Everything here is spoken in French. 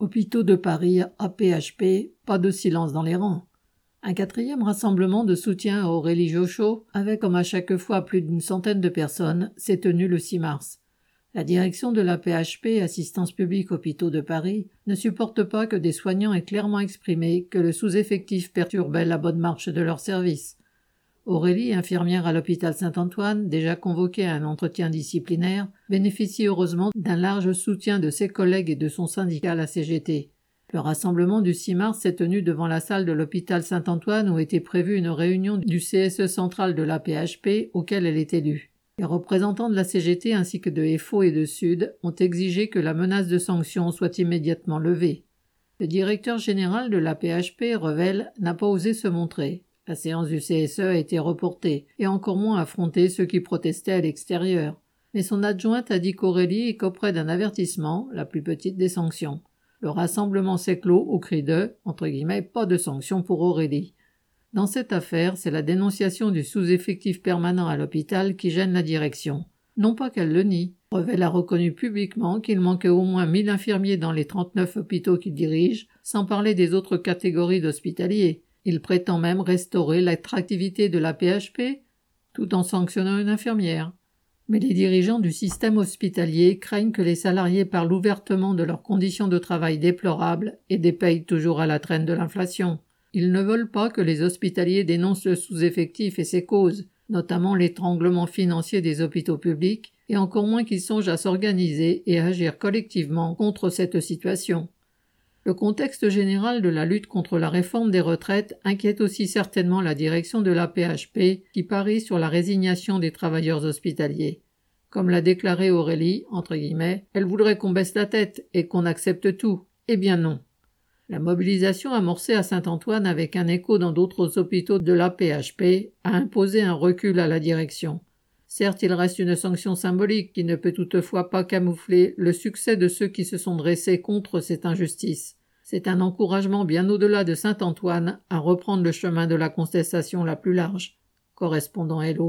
Hôpitaux de Paris, APHP, pas de silence dans les rangs. Un quatrième rassemblement de soutien à Aurélie Jochot, avec comme à chaque fois plus d'une centaine de personnes, s'est tenu le 6 mars. La direction de la PHP, Assistance publique Hôpitaux de Paris, ne supporte pas que des soignants aient clairement exprimé que le sous-effectif perturbait la bonne marche de leur service. Aurélie, infirmière à l'hôpital Saint-Antoine, déjà convoquée à un entretien disciplinaire, bénéficie heureusement d'un large soutien de ses collègues et de son syndicat, la CGT. Le rassemblement du 6 mars s'est tenu devant la salle de l'hôpital Saint-Antoine où était prévue une réunion du CSE central de la PHP auquel elle est élue. Les représentants de la CGT ainsi que de FO et de Sud ont exigé que la menace de sanctions soit immédiatement levée. Le directeur général de la PHP, Revel, n'a pas osé se montrer. La séance du CSE a été reportée, et encore moins affronter ceux qui protestaient à l'extérieur. Mais son adjointe a dit qu'Aurélie est qu'auprès d'un avertissement, la plus petite des sanctions. Le rassemblement s'est clos au cri de, entre guillemets, pas de sanctions pour Aurélie. Dans cette affaire, c'est la dénonciation du sous-effectif permanent à l'hôpital qui gêne la direction. Non pas qu'elle le nie. Revel a reconnu publiquement qu'il manquait au moins mille infirmiers dans les 39 hôpitaux qu'il dirige, sans parler des autres catégories d'hospitaliers. Il prétend même restaurer l'attractivité de la PHP tout en sanctionnant une infirmière. Mais les dirigeants du système hospitalier craignent que les salariés parlent ouvertement de leurs conditions de travail déplorables et des toujours à la traîne de l'inflation. Ils ne veulent pas que les hospitaliers dénoncent le sous-effectif et ses causes, notamment l'étranglement financier des hôpitaux publics, et encore moins qu'ils songent à s'organiser et agir collectivement contre cette situation. Le contexte général de la lutte contre la réforme des retraites inquiète aussi certainement la direction de la PHP qui parie sur la résignation des travailleurs hospitaliers. Comme l'a déclaré Aurélie, entre guillemets, elle voudrait qu'on baisse la tête et qu'on accepte tout. Eh bien non. La mobilisation amorcée à Saint-Antoine avec un écho dans d'autres hôpitaux de la PHP a imposé un recul à la direction. Certes, il reste une sanction symbolique qui ne peut toutefois pas camoufler le succès de ceux qui se sont dressés contre cette injustice. C'est un encouragement bien au-delà de Saint-Antoine à reprendre le chemin de la contestation la plus large. Correspondant Hello.